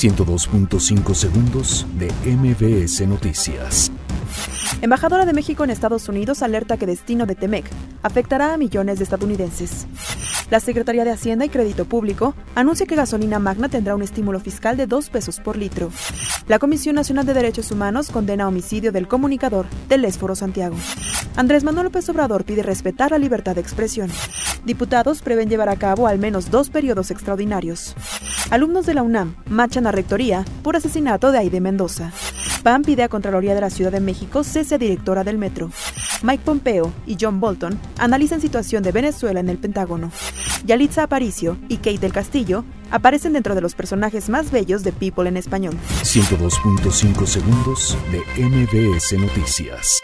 102.5 segundos de MBS Noticias. Embajadora de México en Estados Unidos alerta que destino de Temec afectará a millones de estadounidenses. La Secretaría de Hacienda y Crédito Público anuncia que gasolina magna tendrá un estímulo fiscal de 2 pesos por litro. La Comisión Nacional de Derechos Humanos condena homicidio del comunicador del Esforo Santiago. Andrés Manuel López Obrador pide respetar la libertad de expresión. Diputados prevén llevar a cabo al menos dos periodos extraordinarios. Alumnos de la UNAM marchan a rectoría por asesinato de Aide Mendoza. PAN pide a Contraloría de la Ciudad de México cese a directora del metro. Mike Pompeo y John Bolton analizan situación de Venezuela en el Pentágono. Yalitza Aparicio y Kate del Castillo aparecen dentro de los personajes más bellos de People en español. 102.5 segundos de MBS Noticias.